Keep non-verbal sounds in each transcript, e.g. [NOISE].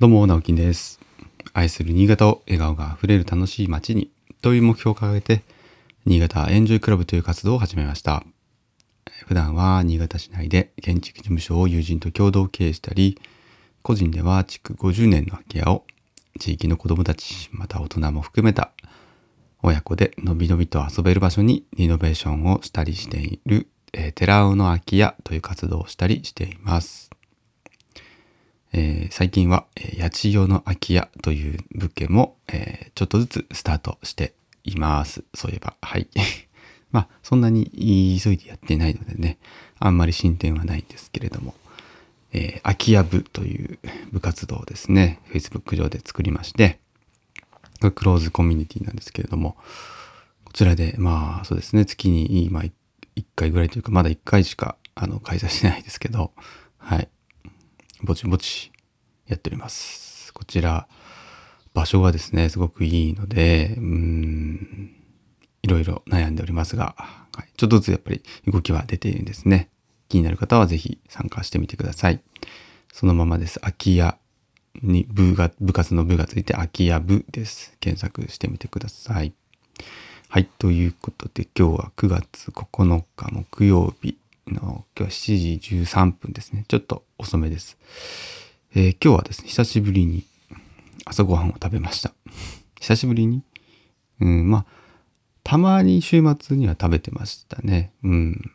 どうも、直樹です。愛する新潟を笑顔があふれる楽しい街にという目標を掲げて、新潟エンジョイクラブという活動を始めました。普段は新潟市内で建築事務所を友人と共同経営したり、個人では築50年の空き家を地域の子どもたち、また大人も含めた親子でのびのびと遊べる場所にリノベーションをしたりしている、えー、寺尾の空き家という活動をしたりしています。えー最近は、えー、八千代の空き家という物件も、えーちょっとずつスタートしています。そういえば、はい。[LAUGHS] まあ、そんなに急いでやっていないのでね、あんまり進展はないんですけれども、えー空き家部という部活動をですね、Facebook 上で作りまして、クローズコミュニティなんですけれども、こちらで、まあ、そうですね、月に、まあ、1回ぐらいというか、まだ1回しか、あの、開催してないですけど、はい。ぼちぼちやっております。こちら、場所がですね、すごくいいので、うん、いろいろ悩んでおりますが、はい、ちょっとずつやっぱり動きは出ているんですね。気になる方はぜひ参加してみてください。そのままです。空き家に部が、部活の部がついて空き家部です。検索してみてください。はい。ということで今日は9月9日木曜日の今日は7時13分ですね。ちょっと遅めです。えー今日はですね、久しぶりに朝ごはんを食べました。久しぶりに？うん、まあ、たまに週末には食べてましたね。うん。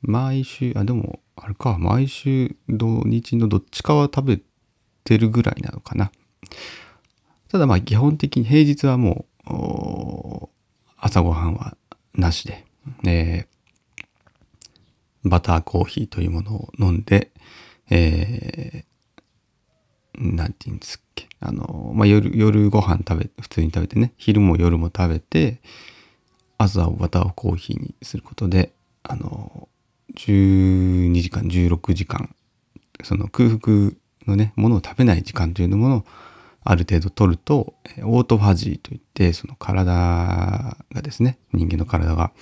毎週、あ、でも、あれか、毎週土日のどっちかは食べてるぐらいなのかな。ただまあ基本的に平日はもう朝ごはんはなしで、えバターコーヒーというものを飲んで、えーなんて言うんですっけ。あの、まあ、夜、夜ご飯食べ、普通に食べてね、昼も夜も食べて、朝をバターコーヒーにすることで、あの、12時間、16時間、その空腹のね、ものを食べない時間というものをある程度取ると、オートファジーといって、その体がですね、人間の体が、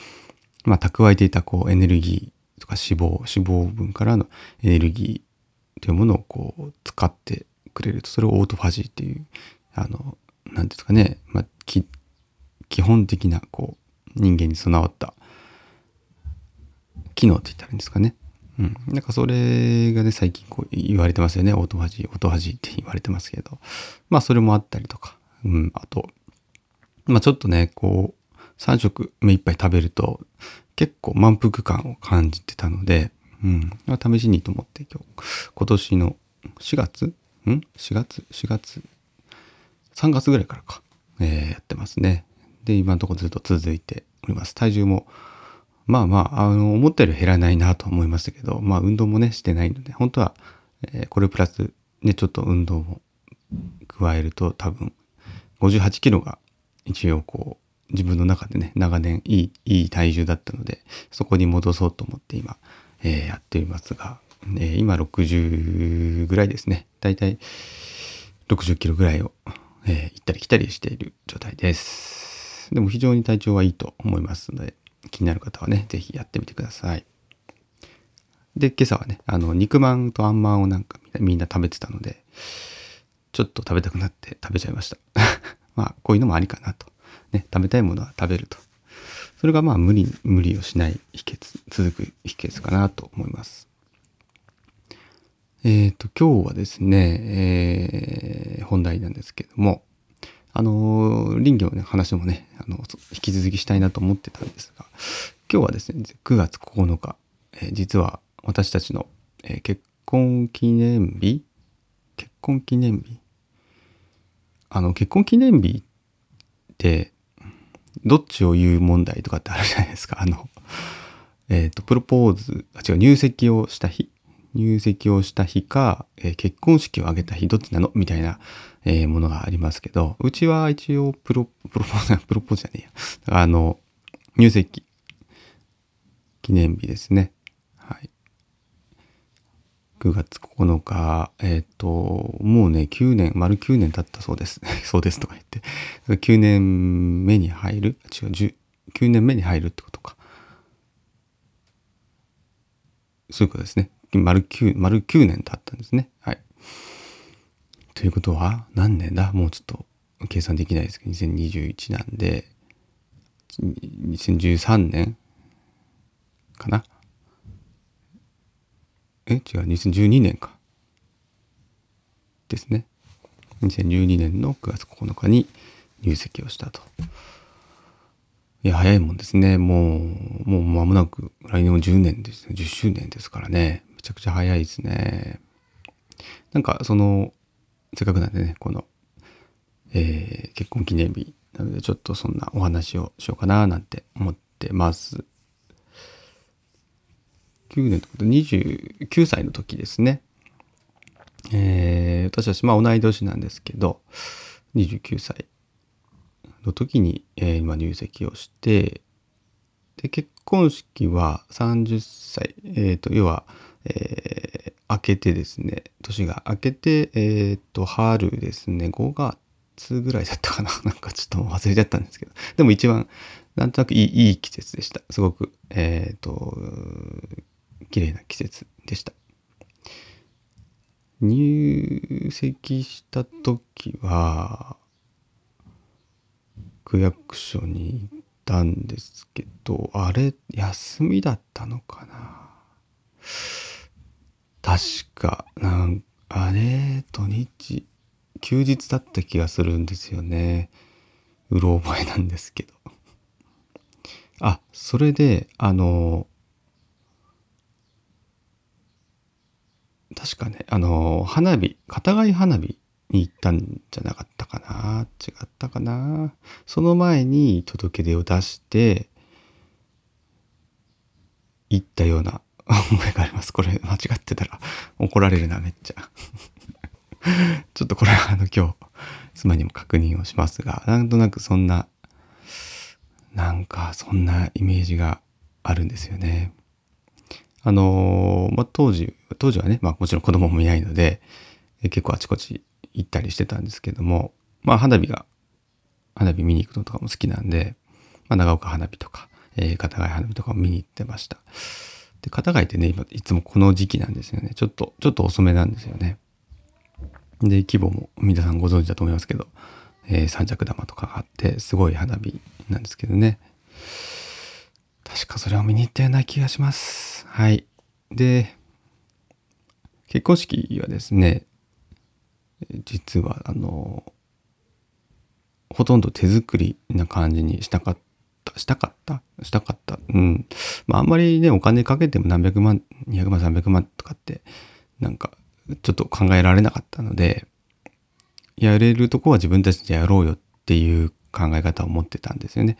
まあ、蓄えていたこうエネルギーとか脂肪、脂肪分からのエネルギーというものをこう使ってくれると、それをオートファジーっていう、あの、なんていうんですかね、まあ、基本的なこう人間に備わった機能って言ったらいいんですかね。うん。なんかそれがね、最近こう言われてますよね。オートファジー、オートファジーって言われてますけど。まあそれもあったりとか。うん。あと、まあちょっとね、こう、3食目いっぱい食べると結構満腹感を感じてたので、うん。試しにと思って今日、今年の4月？ん ?4 月 ?4 月 ?3 月ぐらいからか、えーやってますね。で、今のところずっと続いております。体重も、まあまあ、あの、思ったより減らないなと思いましたけど、まあ運動もね、してないので、本当は、えーこれプラス、ね、ちょっと運動も加えると多分、58キロが一応こう、自分の中でね、長年いい、いい体重だったので、そこに戻そうと思って今、えーやっていますが、えー今60ぐらいですね。だいたい60キロぐらいを、えー行ったり来たりしている状態です。でも非常に体調はいいと思いますので、気になる方はね、ぜひやってみてください。で、今朝はね、あの、肉まんとあんまんをなんかみんなみんな食べてたので、ちょっと食べたくなって食べちゃいました。[LAUGHS] まあ、こういうのもありかなと。ね、食べたいものは食べると。それがまあ、無理、無理をしない秘訣、続く秘訣かなと思います。えっ、と、今日はですね、えー本題なんですけども、あのー林業の、話もね、あの、引き続きしたいなと思ってたんですが、今日はですね、9月9日、えー実は私たちの、えー結婚記念日？結婚記念日？あの、結婚記念日て、どっちを言う問題とかってあるじゃないですか。あの、えっ、と、プロポーズ、あ、違う、入籍をした日入籍をした日か、えー結婚式を挙げた日どっちなの？みたいな、えーものがありますけど、うちは一応プロ、プロポーズ、[LAUGHS] プロポーズじゃねえや。あの、入籍記念日ですね。9月9日、えっ、と、もうね、9年、丸9年経ったそうです。[LAUGHS] そうですとか言って。[LAUGHS] 9年目に入る？違う、9年目に入るってことか。そういうことですね。丸9、丸9年経ったんですね。はい。ということは何年だ？もうちょっと計算できないですけど2021なんで2013年かな？え違う2012年か。ですね。2012年の9月9日に入籍をしたと。いや早いもんですね。もうもう間もなく来年も10年ですね。10周年ですからね。めちゃくちゃ早いですね。なんかそのせっかくなんでねこの、えー、結婚記念日なのでちょっとそんなお話をしようかななんて思ってます。9年ってこと？29歳の時ですね。えー、私たち、まあ同い年なんですけど、29歳の時に、えー、今入籍をして、で、結婚式は30歳、えっ、ー、と、要は、えー、明けてですね、年が明けて、えっ、ー、と、春ですね、5月ぐらいだったかな。[LAUGHS] なんかちょっと忘れちゃったんですけど。でも一番、なんとなくいいいい季節でした。すごく、えっ、ー、と、綺麗な季節でした。入籍した時は区役所に行ったんですけどあれ休みだったのかな。確かなんあれ土日休日だった気がするんですよね。うろ覚えなんですけど。あそれであの確かね、あの、花火、片貝花火に行ったんじゃなかったかな違ったかなその前に届け出を出して、行ったような思いがあります。これ間違ってたら怒られるな、めっちゃ [LAUGHS] ちょっとこれはあの今日、妻にも確認をしますが、なんとなくそんな、なんかそんなイメージがあるんですよね。あのまあ、当時、当時はね、まあもちろん子供もいないので、結構あちこち行ったりしてたんですけども、まあ花火が、花火見に行くのとかも好きなんで、まあ長岡花火とか、えー、片貝花火とかも見に行ってました。で、片貝ってね、今、いつもこの時期なんですよね。ちょっと、ちょっと遅めなんですよね。で、規模も皆さんご存知だと思いますけど、えー、三尺玉とかがあって、すごい花火なんですけどね。確かそれを見に行ったような気がします。はい。で、結婚式はですね、実はあの、ほとんど手作りな感じにしたかった、したかったしたかった。うん。まああんまりね、お金かけても何百万、200万、300万とかって、なんか、ちょっと考えられなかったので、やれるとこは自分たちでやろうよっていう考え方を持ってたんですよね。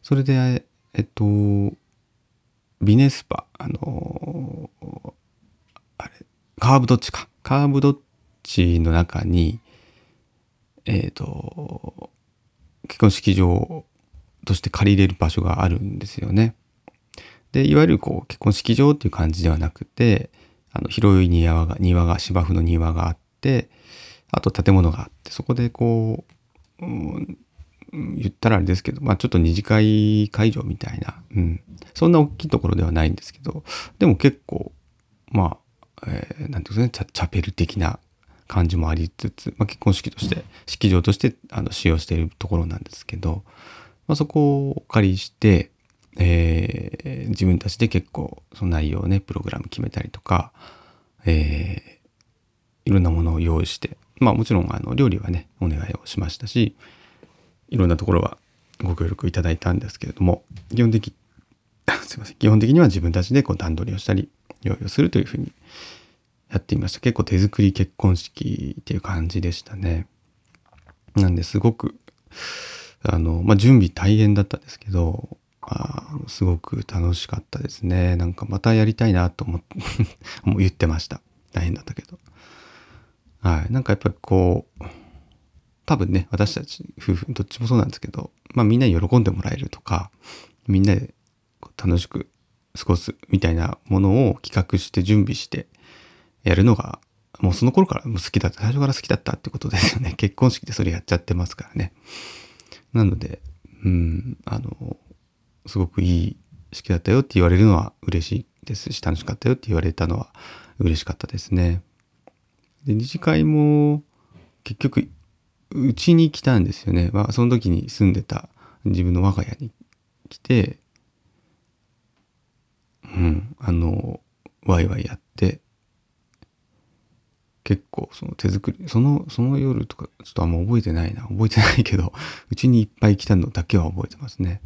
それで、えっと、ビネスパ、あのあれ、カーブドッチか。カーブドッチの中に、えっ、と、結婚式場として借りれる場所があるんですよね。で、いわゆるこう結婚式場っていう感じではなくて、あの広い庭が、庭が、芝生の庭があって、あと建物があって、そこでこう、うん、言ったらあれですけど、まあちょっと二次会会場みたいな、うん。そんな大きいところではないんですけど、でも結構、まあ、えー、なんていうんですかね、チャペル的な感じもありつつ、まあ、結婚式として、式場としてあの使用しているところなんですけど、まあ、そこをお借りして、えー、自分たちで結構その内容をね、プログラム決めたりとか、えー、いろんなものを用意して、まあもちろんあの料理はね、お願いをしましたし、いろんなところはご協力いただいたんですけれども、基本的、[LAUGHS] すいません、基本的には自分たちでこう段取りをしたり、用意をするというふうにやっていました。結構手作り結婚式っていう感じでしたね。なんですごく、あの、まあ、準備大変だったんですけど、あすごく楽しかったですね。なんかまたやりたいなと思って [LAUGHS] もう言ってました。大変だったけど。はい。なんかやっぱりこう、多分ね、私たち夫婦、どっちもそうなんですけど、まあみんなに喜んでもらえるとか、みんなで楽しく過ごすみたいなものを企画して準備してやるのが、もうその頃からもう好きだった、最初から好きだったってことですよね。[LAUGHS] 結婚式でそれやっちゃってますからね。なので、うん、あの、すごくいい式だったよって言われるのは嬉しいですし、楽しかったよって言われたのは嬉しかったですね。で、二次会も、結局、うちに来たんですよね。まあ、その時に住んでた自分の我が家に来て、うん、あの、ワイワイやって、結構その手作り、その、その夜とか、ちょっとあんま覚えてないな。覚えてないけど、[LAUGHS] うちにいっぱい来たのだけは覚えてますね。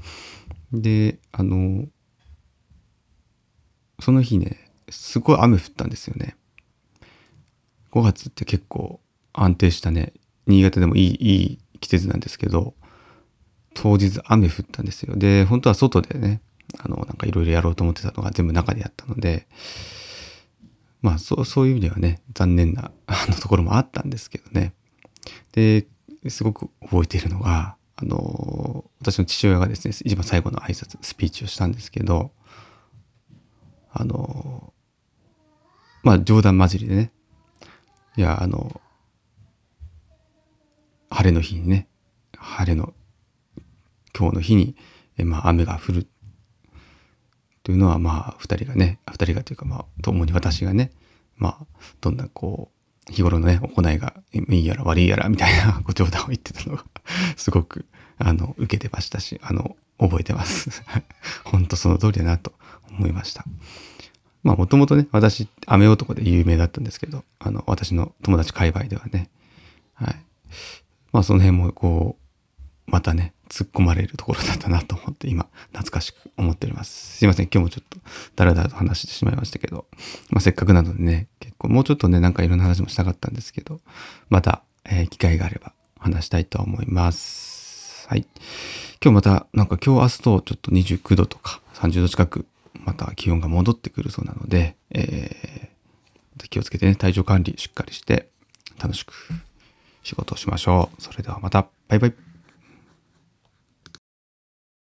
で、あの、その日ね、すごい雨降ったんですよね。5月って結構安定したね、新潟でもいい、いい季節なんですけど、当日雨降ったんですよ。で、本当は外でね、あの、なんかいろいろやろうと思ってたのが全部中でやったので、まあそうそういう意味ではね残念な [LAUGHS] あのところもあったんですけどねですごく覚えているのがあの私の父親がですね一番最後の挨拶スピーチをしたんですけどあのまあ冗談交じりでねいやあの晴れの日にね晴れの今日の日に、えまあ、雨が降る。というのはまあ2人がね2人がというかまあ共に私がねまあどんなこう日頃のね行いがいいやら悪いやらみたいな [LAUGHS] ご冗談を言ってたのが [LAUGHS] すごくあの受けてましたしあの覚えてます。[LAUGHS] 本当その通りだなと思いました。まあもともとね私雨男で有名だったんですけどあの私の友達界隈ではねはい。まあその辺もこうまたね突っ込まれるところだったなと思って今懐かしく思っております。すいません。今日もちょっとダラダラと話してしまいましたけど、まあ、せっかくなのでね、結構もうちょっとね、なんかいろんな話もしたかったんですけど、また、えー、機会があれば話したいと思います。はい。今日またなんか今日明日とちょっと29度とか30度近くまた気温が戻ってくるそうなので、えー、気をつけてね、体調管理しっかりして楽しく仕事をしましょう。それではまた。バイバイ。